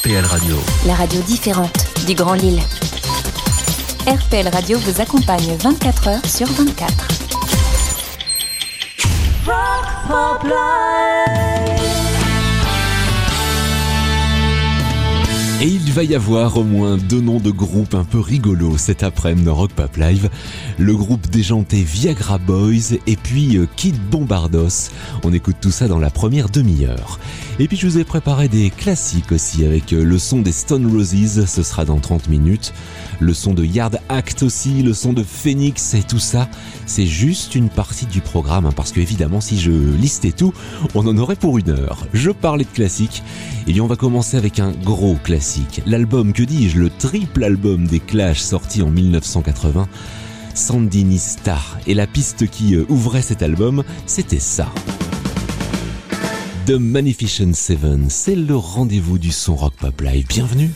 RPL Radio. La radio différente du Grand Lille. RPL Radio vous accompagne 24 heures sur 24. Et il va y avoir au moins deux noms de groupes un peu rigolos cet après-midi dans Rock Pop Live. Le groupe déjanté Viagra Boys et puis euh, Kid Bombardos. On écoute tout ça dans la première demi-heure. Et puis je vous ai préparé des classiques aussi avec euh, le son des Stone Roses, ce sera dans 30 minutes. Le son de Yard Act aussi, le son de Phoenix et tout ça. C'est juste une partie du programme hein, parce que évidemment si je listais tout, on en aurait pour une heure. Je parlais de classiques. Et on va commencer avec un gros classique. L'album, que dis-je, le triple album des Clash sorti en 1980. Sandinista. Et la piste qui euh, ouvrait cet album, c'était ça. The Magnificent Seven, c'est le rendez-vous du son rock pop live. Bienvenue.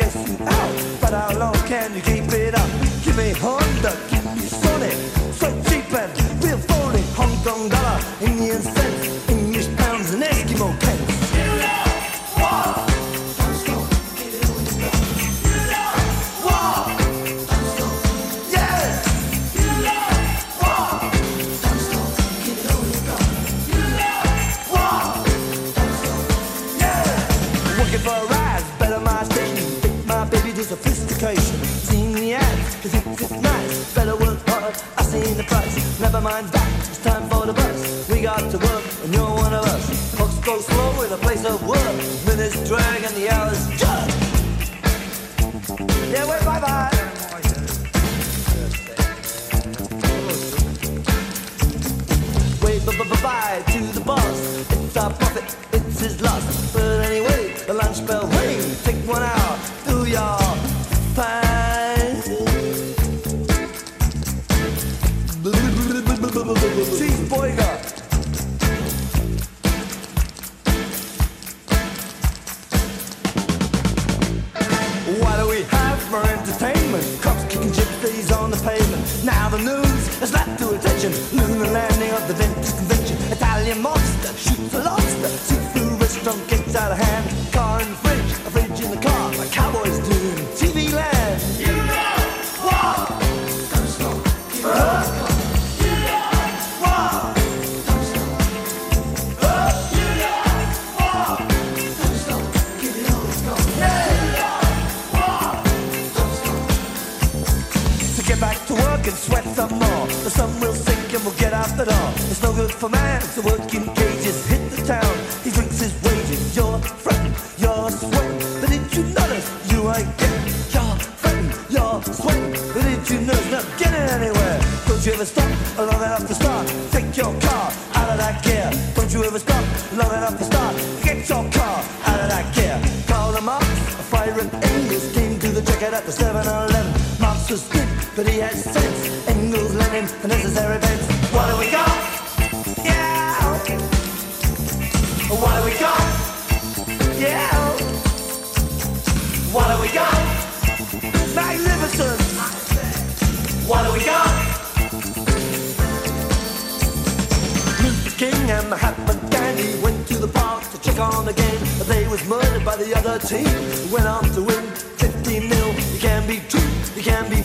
Guess you out. But how long can you keep it up? Give me Honda, give me Sonic. So cheap and real phony. Hong Kong dollar, Indian Never mind that, it's time for the bus. We got to work, and you're one of us. Man to work in cages. Hit the town, he drinks his wages. You're fretting, you're sweating. But did you notice you ain't getting? You're fretting, you're sweating. But did you notice not getting anywhere? Don't you ever stop long enough to start? Take your car out of that gear. Don't you ever stop long enough to start? Get your car out of that gear. Call them up, a fire and Engels came to the check it at the 7-Eleven. Marx was good, but he had Went on to win 50 mil. You can be true, you can be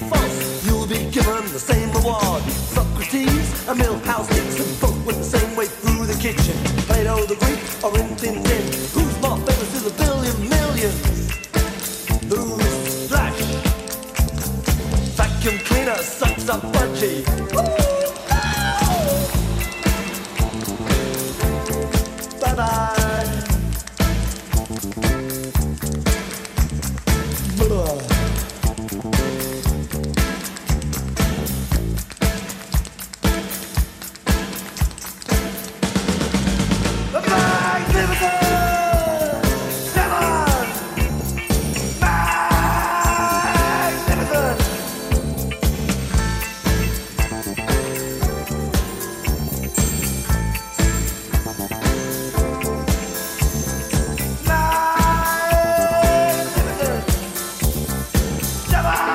Java!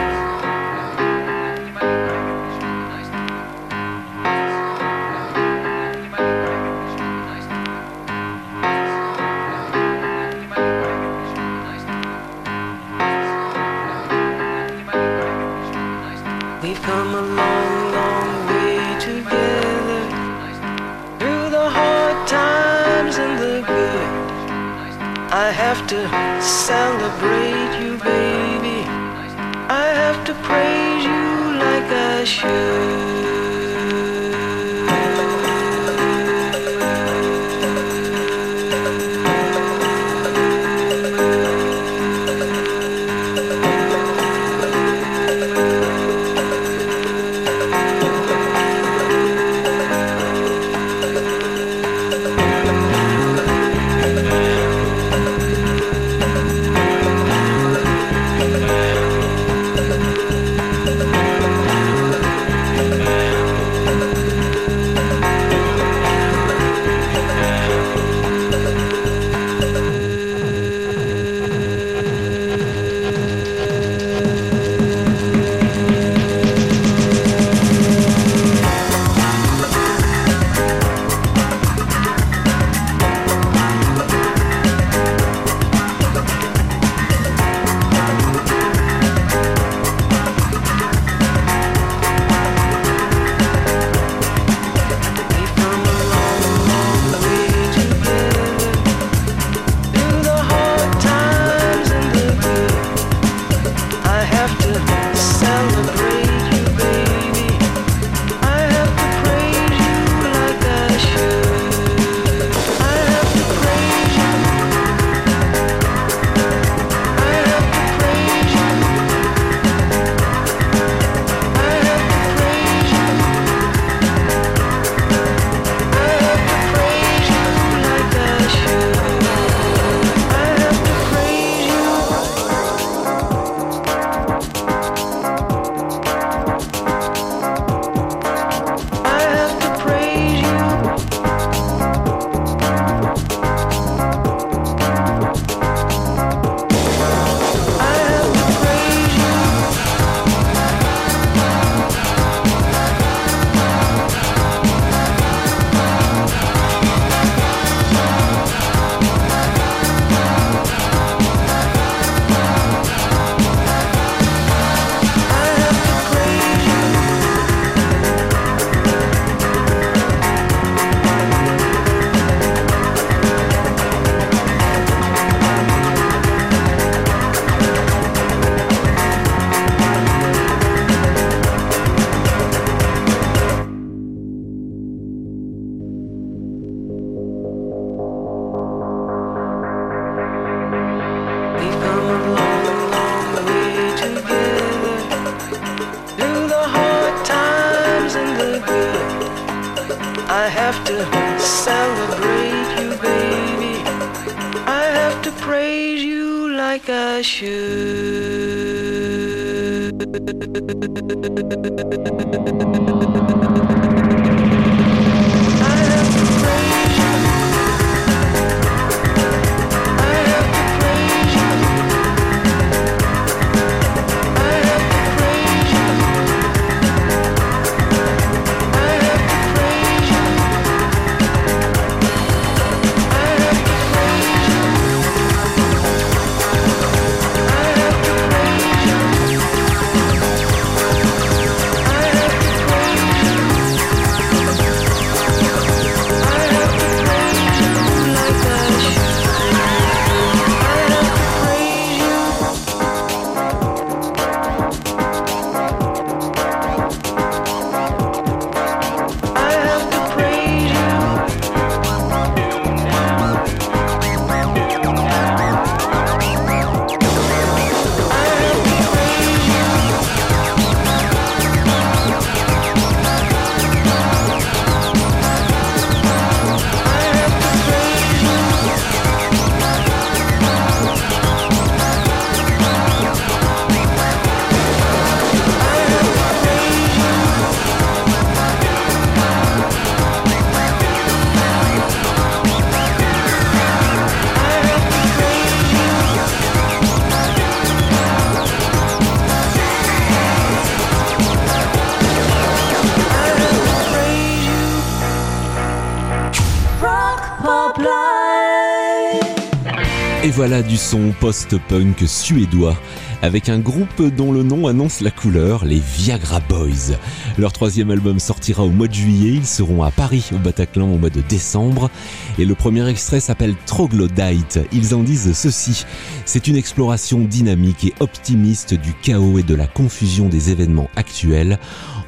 Voilà du son post-punk suédois avec un groupe dont le nom annonce la couleur, les Viagra Boys. Leur troisième album sortira au mois de juillet, ils seront à Paris au Bataclan au mois de décembre et le premier extrait s'appelle Troglodyte. Ils en disent ceci, c'est une exploration dynamique et optimiste du chaos et de la confusion des événements actuels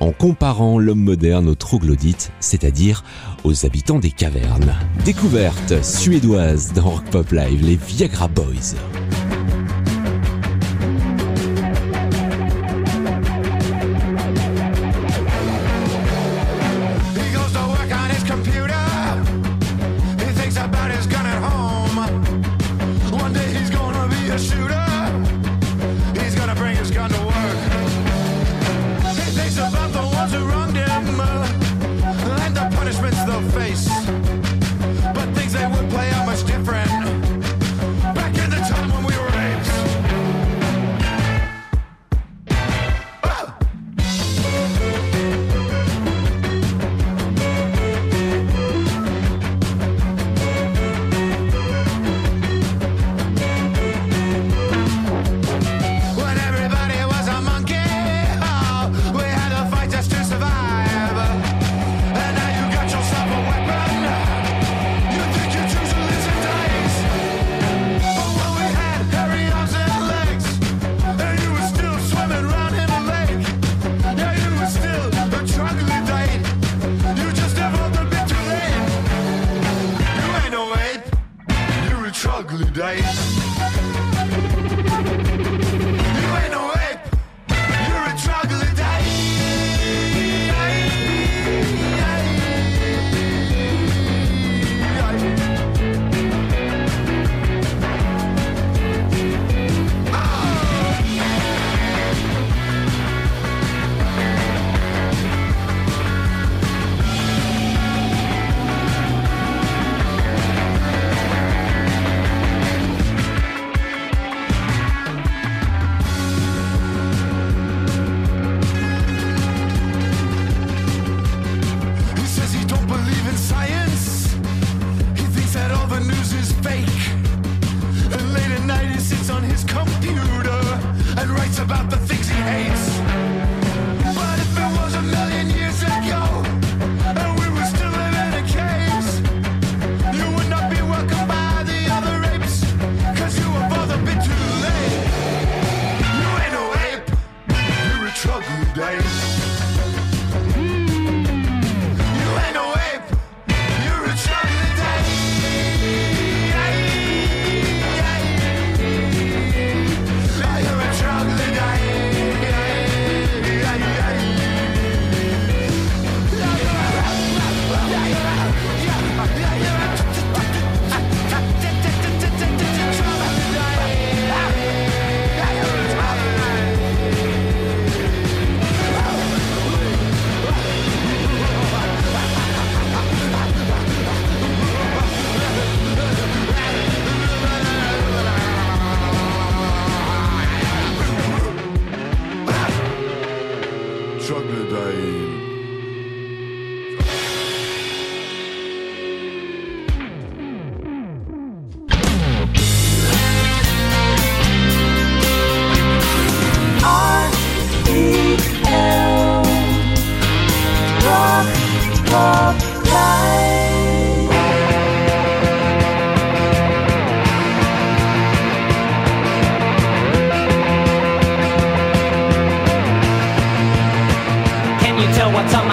en comparant l'homme moderne aux troglodytes, c'est-à-dire aux habitants des cavernes. Découverte suédoise dans Rock Pop Live, les Viagra Boys.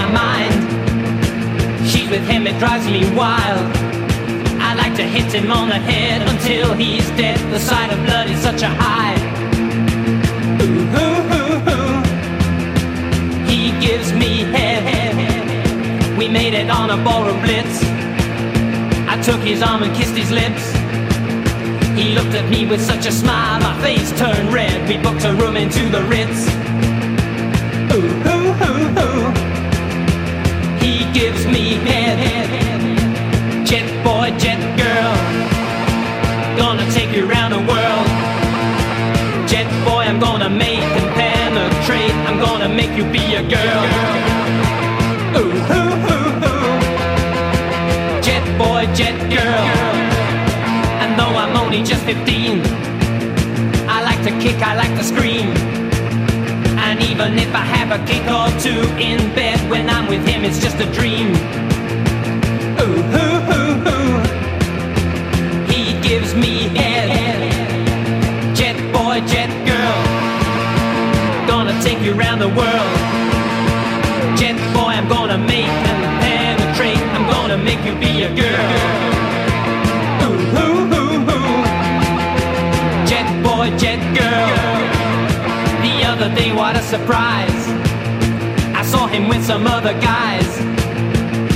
My mind? She's with him, it drives me wild. I like to hit him on the head until he's dead. The sight of blood is such a high. Ooh, ooh, ooh, ooh. He gives me head. We made it on a ballroom blitz. I took his arm and kissed his lips. He looked at me with such a smile, my face turned red. We booked a room into the Ritz. Ooh, ooh, gives me head. Jet boy, jet girl. Gonna take you around the world. Jet boy, I'm gonna make and penetrate. I'm gonna make you be a girl. Ooh, ooh, ooh, ooh. Jet boy, jet girl. And though I'm only just 15, I like to kick, I like to scream. Even if I have a kick or two in bed, when I'm with him, it's just a dream. Ooh, ooh, ooh, ooh. He gives me head. Jet boy, jet girl. Gonna take you around the world. Jet boy, I'm gonna make and penetrate. I'm gonna make you be a girl. Surprise. I saw him with some other guys.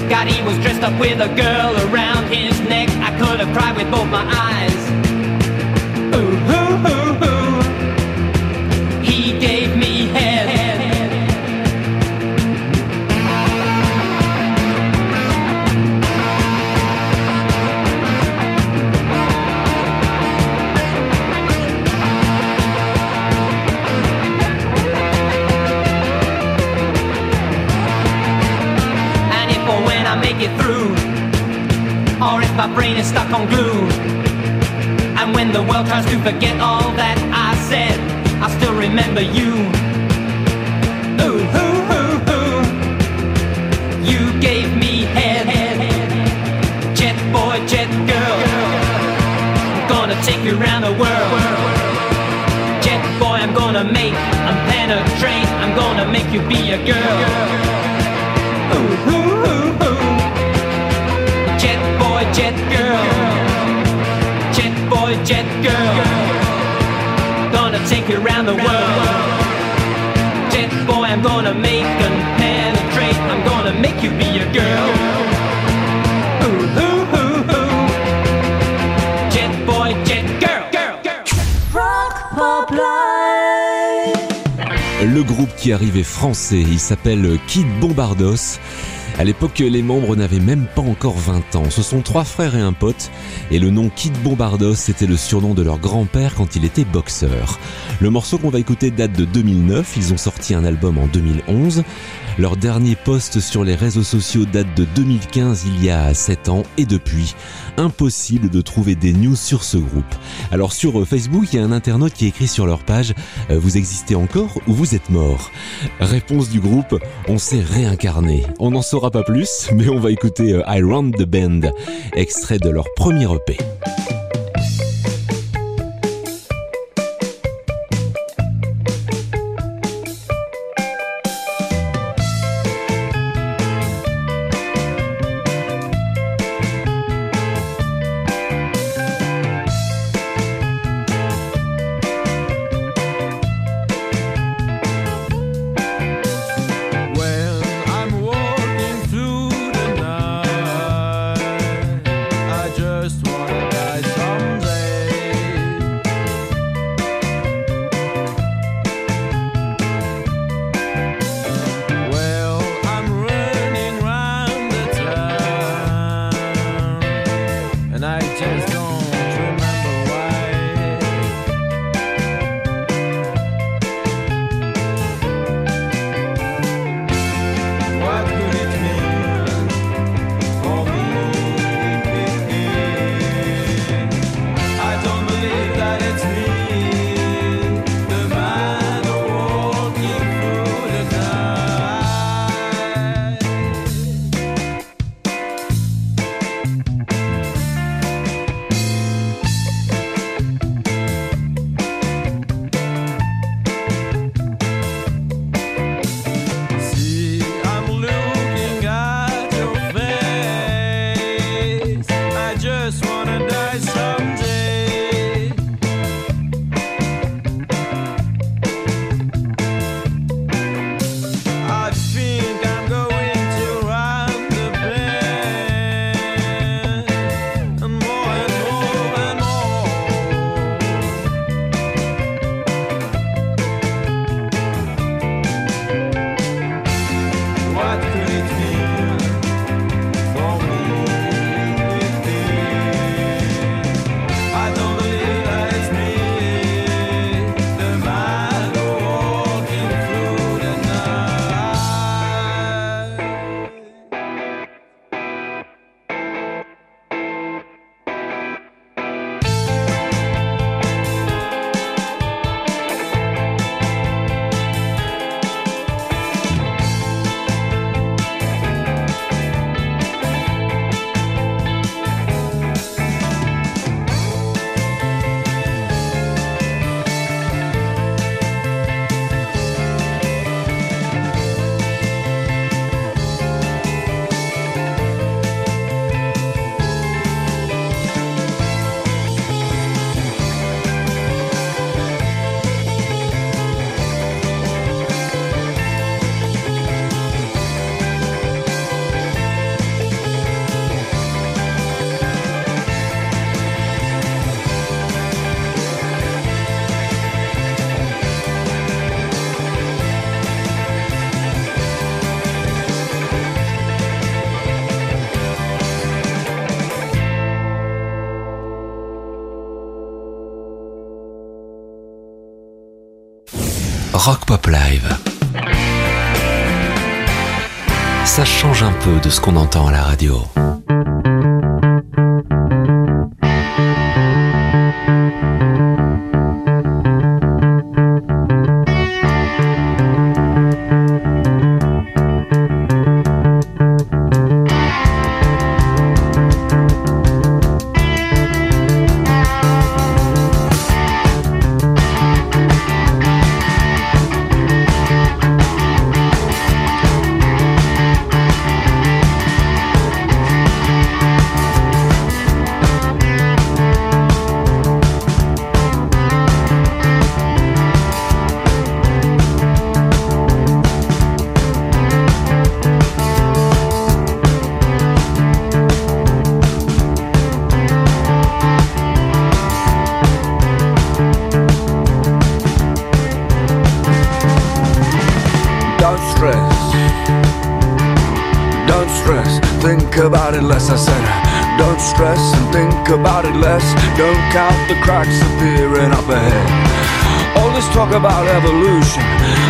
God, he was dressed up with a girl around his neck. I could have cried with both my eyes. Brain is stuck on glue, and when the world tries to forget all that I said, I still remember you. Ooh, ooh, ooh, ooh. You gave me head, jet boy, jet girl. I'm Gonna take you around the world. Jet boy, I'm gonna make and penetrate. I'm gonna make you be a girl. Around the world. Jet boy, I'm gonna make and penetrate. I'm gonna make you be a girl. Ooh, ooh, ooh, ooh. Jet boy, jet girl. girl, girl. Le groupe qui arrive est français, il s'appelle Kid Bombardos. À l'époque, les membres n'avaient même pas encore 20 ans. Ce sont trois frères et un pote, et le nom Kid Bombardos était le surnom de leur grand-père quand il était boxeur. Le morceau qu'on va écouter date de 2009, ils ont sorti un album en 2011. Leur dernier post sur les réseaux sociaux date de 2015, il y a 7 ans, et depuis, impossible de trouver des news sur ce groupe. Alors sur euh, Facebook, il y a un internaute qui écrit sur leur page euh, Vous existez encore ou vous êtes mort? Réponse du groupe On s'est réincarné. On n'en saura pas plus, mais on va écouter euh, I Run the Band, extrait de leur premier EP. Qu'on entend à la radio. Think about it less. Don't count the cracks appearing up ahead. All this talk about evolution.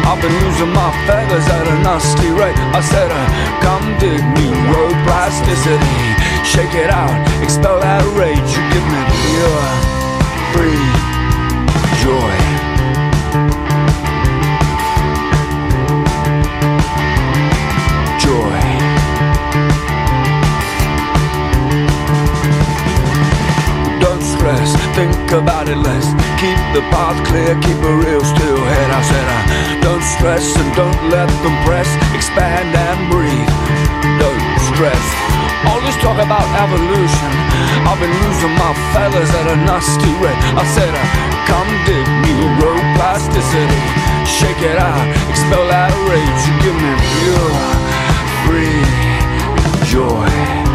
I've been losing my feathers at a nasty rate. I said, uh, come dig me, road plasticity. Shake it out, expel that rage. You give me pure, free about it less. Keep the path clear, keep a real still head. I said, uh, don't stress and don't let them press. Expand and breathe. Don't stress. All this talk about evolution. I've been losing my feathers at a nasty rate. I said, uh, come dig me plasticity. Shake it out, expel that rage. Give me pure free. Joy.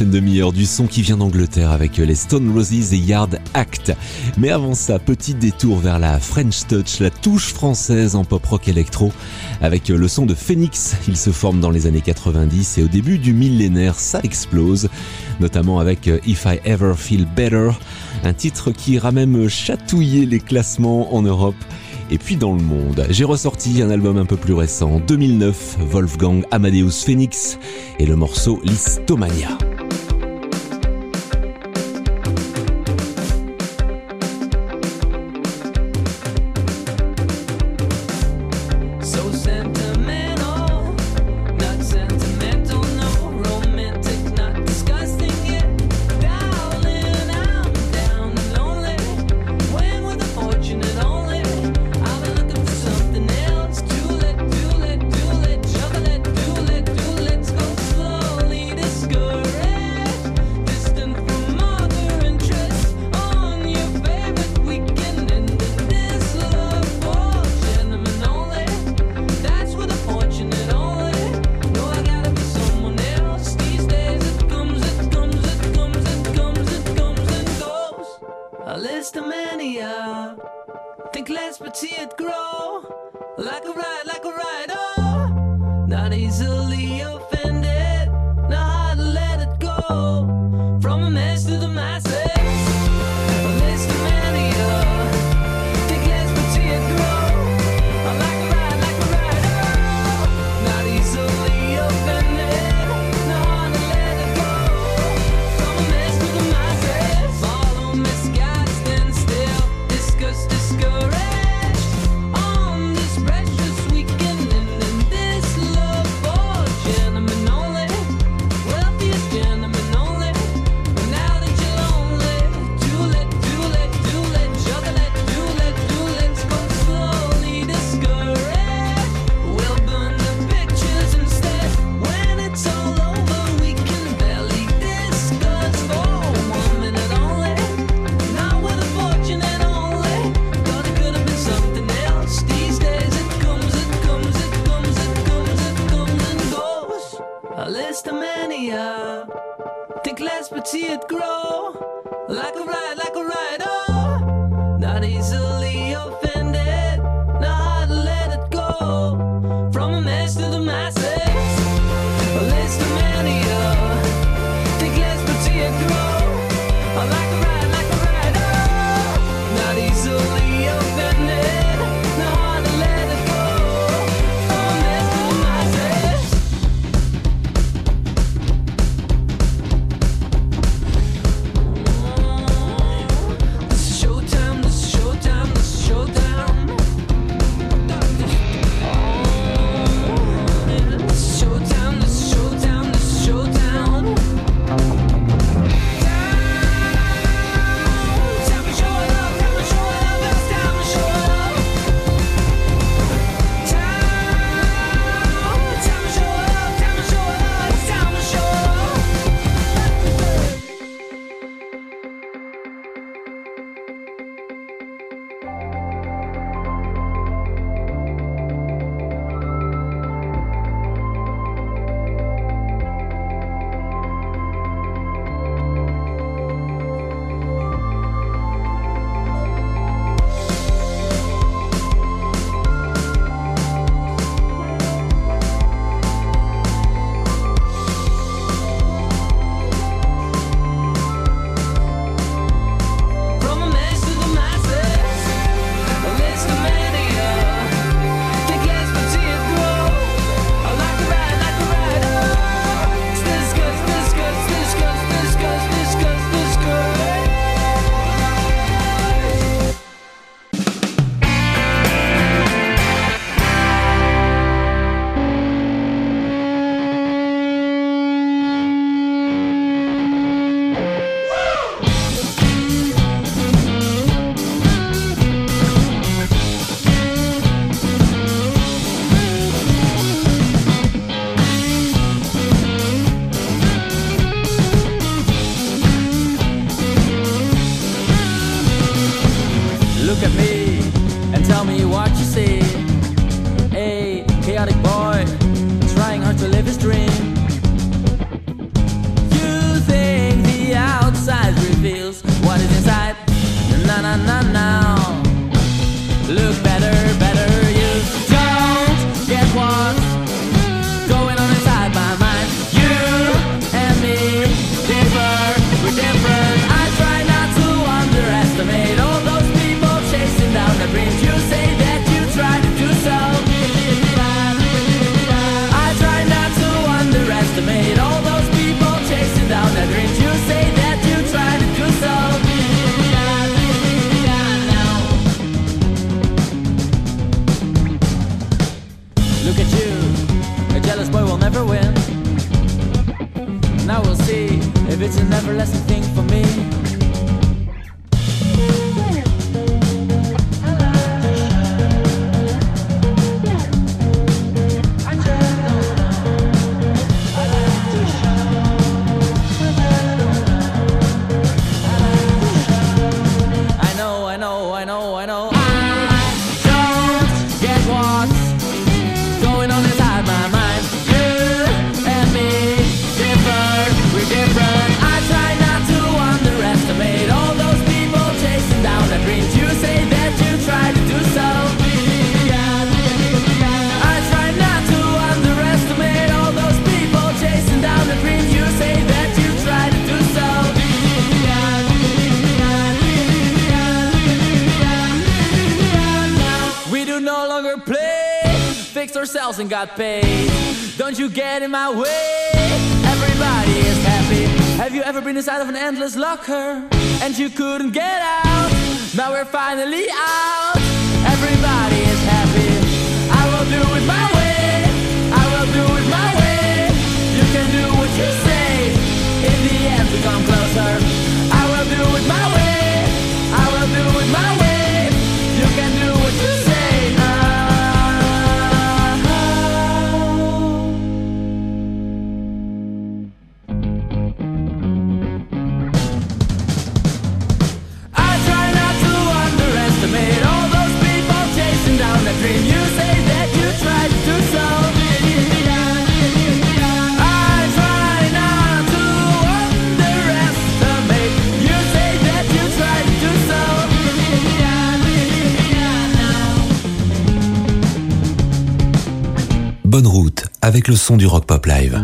Prochaine demi-heure du son qui vient d'Angleterre avec les Stone Roses et Yard Act. Mais avant ça, petit détour vers la French Touch, la touche française en pop rock électro avec le son de Phoenix. Il se forme dans les années 90 et au début du millénaire, ça explose, notamment avec If I Ever Feel Better, un titre qui ira même chatouiller les classements en Europe et puis dans le monde. J'ai ressorti un album un peu plus récent, 2009, Wolfgang Amadeus Phoenix et le morceau Listomania. See it grow. And got paid. Don't you get in my way? Everybody is happy. Have you ever been inside of an endless locker and you couldn't get out? Now we're finally out. Everybody is happy. I will do it my way. I will do it my way. You can do what you say. In the end, we come closer. I will do it my way. I will do it my way. Avec le son du Rock Pop Live.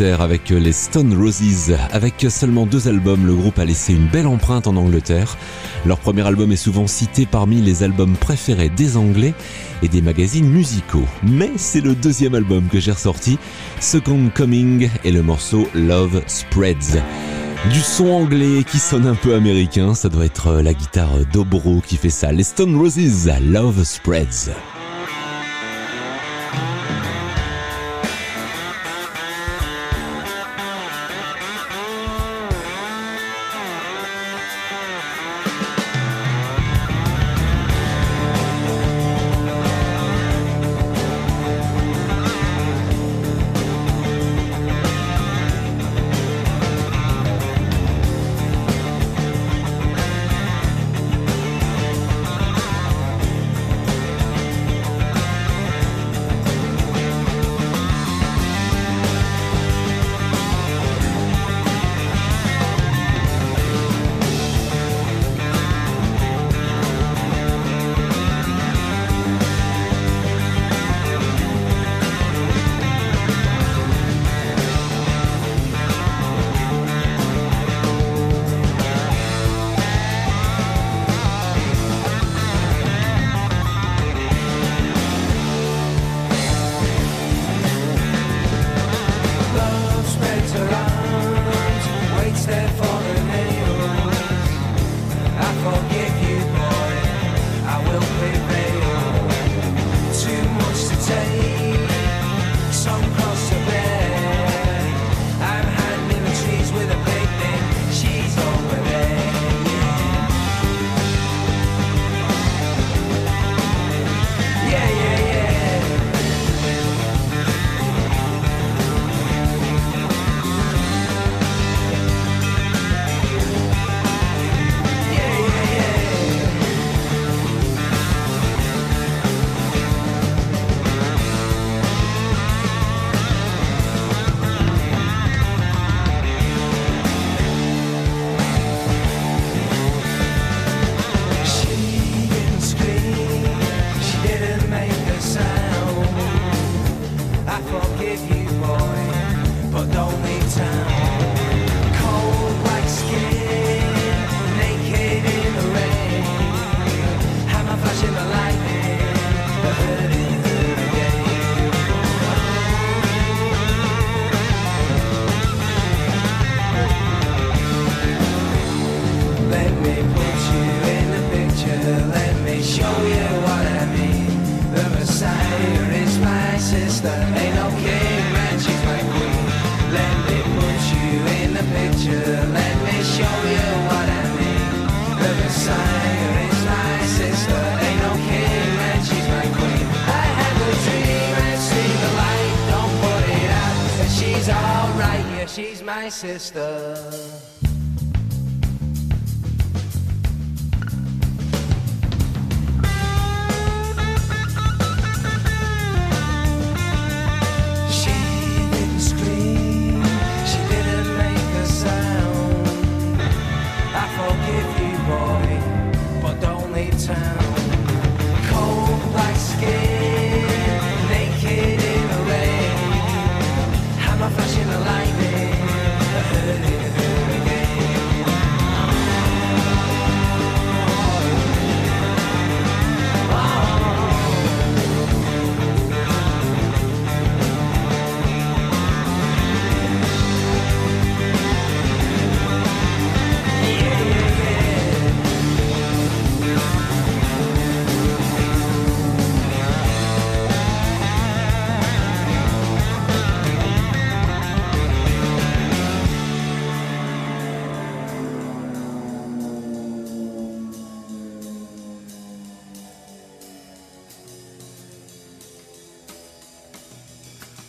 Avec les Stone Roses. Avec seulement deux albums, le groupe a laissé une belle empreinte en Angleterre. Leur premier album est souvent cité parmi les albums préférés des Anglais et des magazines musicaux. Mais c'est le deuxième album que j'ai ressorti, Second Coming et le morceau Love Spreads. Du son anglais qui sonne un peu américain, ça doit être la guitare d'Obro qui fait ça. Les Stone Roses, Love Spreads.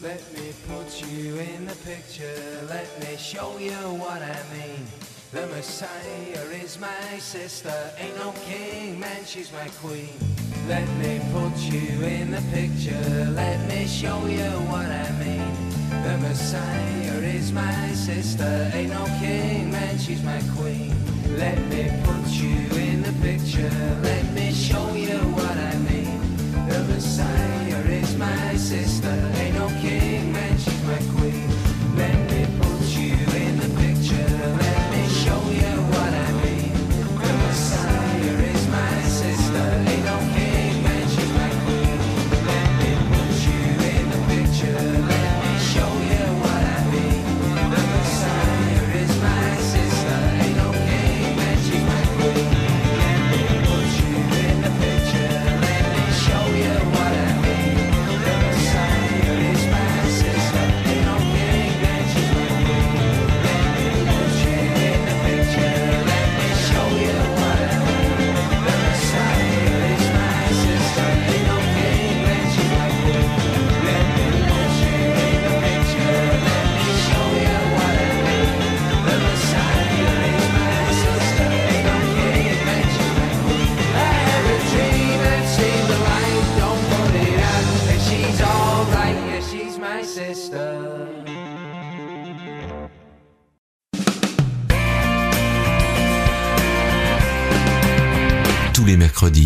Let me put you in the picture, let me show you what I mean. The Messiah is my sister, ain't no king, man, she's my queen. Let me put you in the picture, let me show you what I mean. The Messiah is my sister, ain't no king, man, she's my queen. Let me put you in the picture, let me show Messiah is my sister. Ain't no king, man, she's my queen.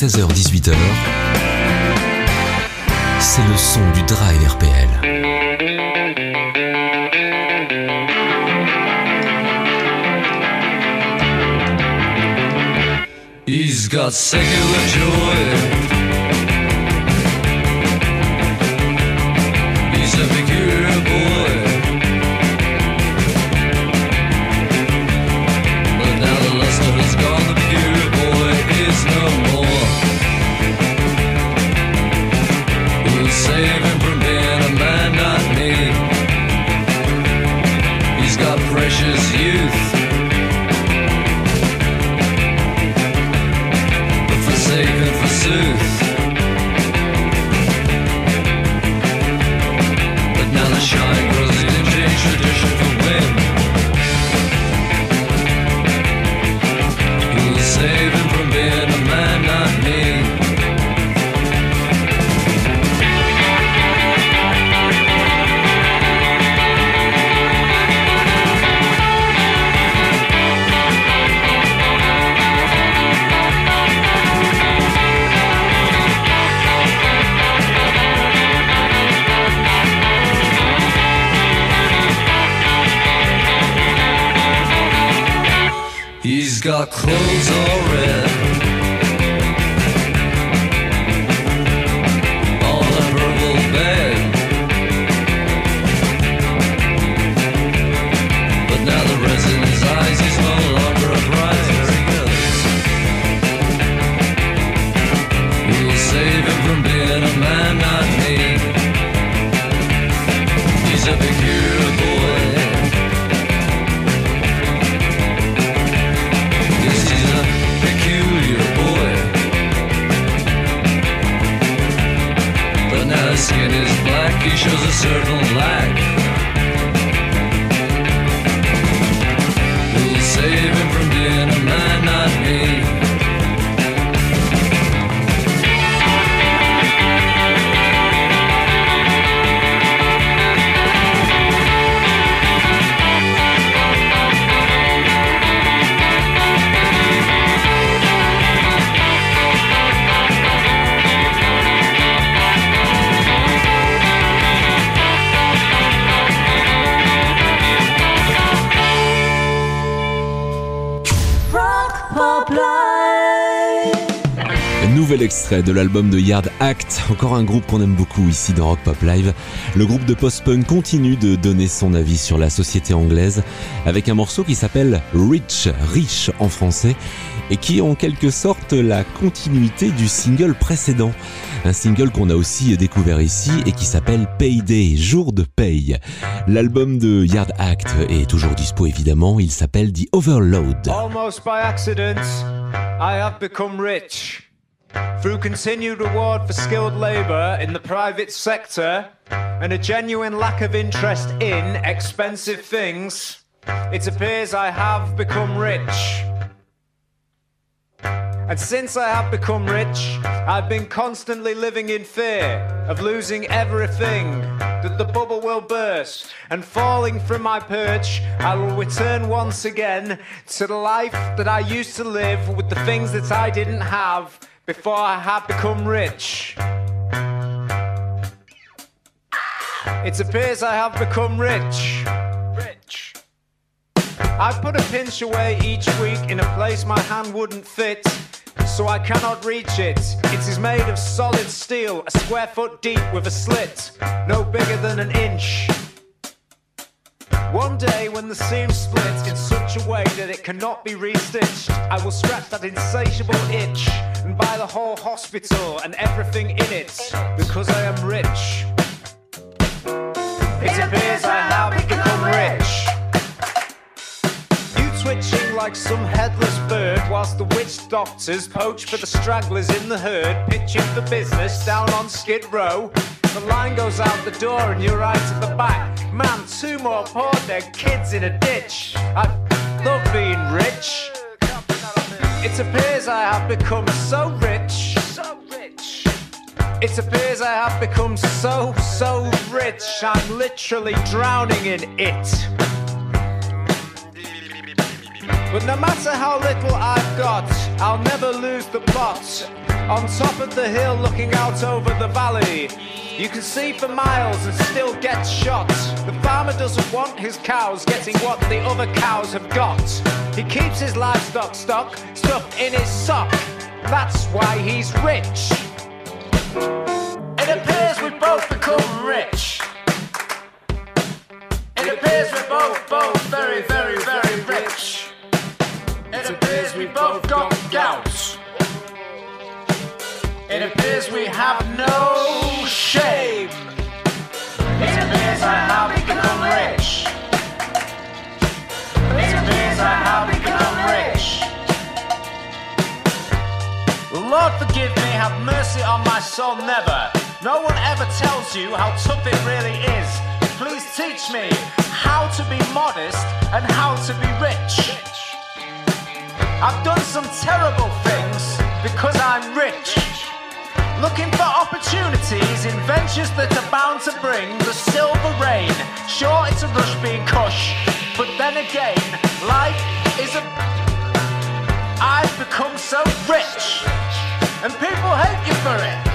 Princesa extrait de l'album de Yard Act, encore un groupe qu'on aime beaucoup ici dans Rock Pop Live. Le groupe de post-punk continue de donner son avis sur la société anglaise avec un morceau qui s'appelle Rich, riche en français, et qui est en quelque sorte la continuité du single précédent. Un single qu'on a aussi découvert ici et qui s'appelle Payday, jour de paye. L'album de Yard Act est toujours dispo évidemment, il s'appelle The Overload. Almost by accident, I have become rich. Through continued reward for skilled labour in the private sector and a genuine lack of interest in expensive things, it appears I have become rich. And since I have become rich, I've been constantly living in fear of losing everything, that the bubble will burst, and falling from my perch, I will return once again to the life that I used to live with the things that I didn't have before I had become rich. It appears I have become rich. Rich. I put a pinch away each week in a place my hand wouldn't fit, so I cannot reach it. It is made of solid steel, a square foot deep with a slit, no bigger than an inch. One day when the seam splits in such a way that it cannot be restitched, I will scratch that insatiable itch and buy the whole hospital and everything in it because I am rich. It appears I have become rich. You twitching like some headless bird whilst the witch doctors poach for the stragglers in the herd, pitching for business down on Skid Row. The line goes out the door and you're right at the back. Man, two more poor dead kids in a ditch. I love being rich. It appears I have become so rich. So rich. It appears I have become so, so rich. I'm literally drowning in it. But no matter how little I've got, I'll never lose the plot. On top of the hill, looking out over the valley, you can see for miles and still get shot. The farmer doesn't want his cows getting what the other cows have got. He keeps his livestock stock stuffed in his sock. That's why he's rich. It appears we both become rich. It appears we're both, both very, very, very rich. It appears we both got gout. It appears we have no shame. It appears I have become rich. It appears I have become rich. Lord forgive me, have mercy on my soul, never. No one ever tells you how tough it really is. Please teach me how to be modest and how to be rich. I've done some terrible things because I'm rich. Looking for opportunities in ventures that are bound to bring the silver rain. Sure, it's a rush being cush, but then again, life is a. I've become so rich, and people hate you for it.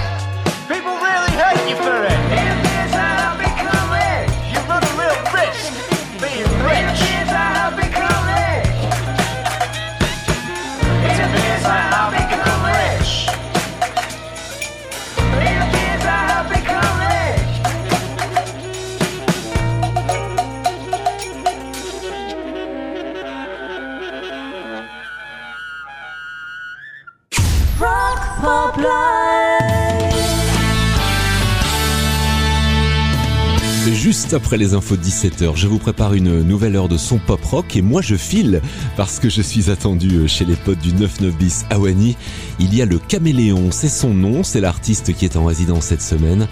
Après les infos de 17h, je vous prépare une nouvelle heure de son pop rock et moi je file parce que je suis attendu chez les potes du 99 bis Awani. Il y a le Caméléon, c'est son nom, c'est l'artiste qui est en résidence cette semaine.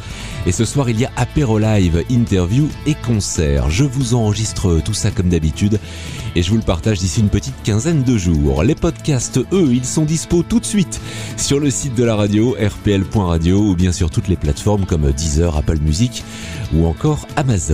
Et ce soir il y a apéro live, interview et concert. Je vous enregistre tout ça comme d'habitude et je vous le partage d'ici une petite quinzaine de jours. Les podcasts, eux, ils sont dispo tout de suite sur le site de la radio, rpl.radio ou bien sur toutes les plateformes comme Deezer, Apple Music ou encore Amazon.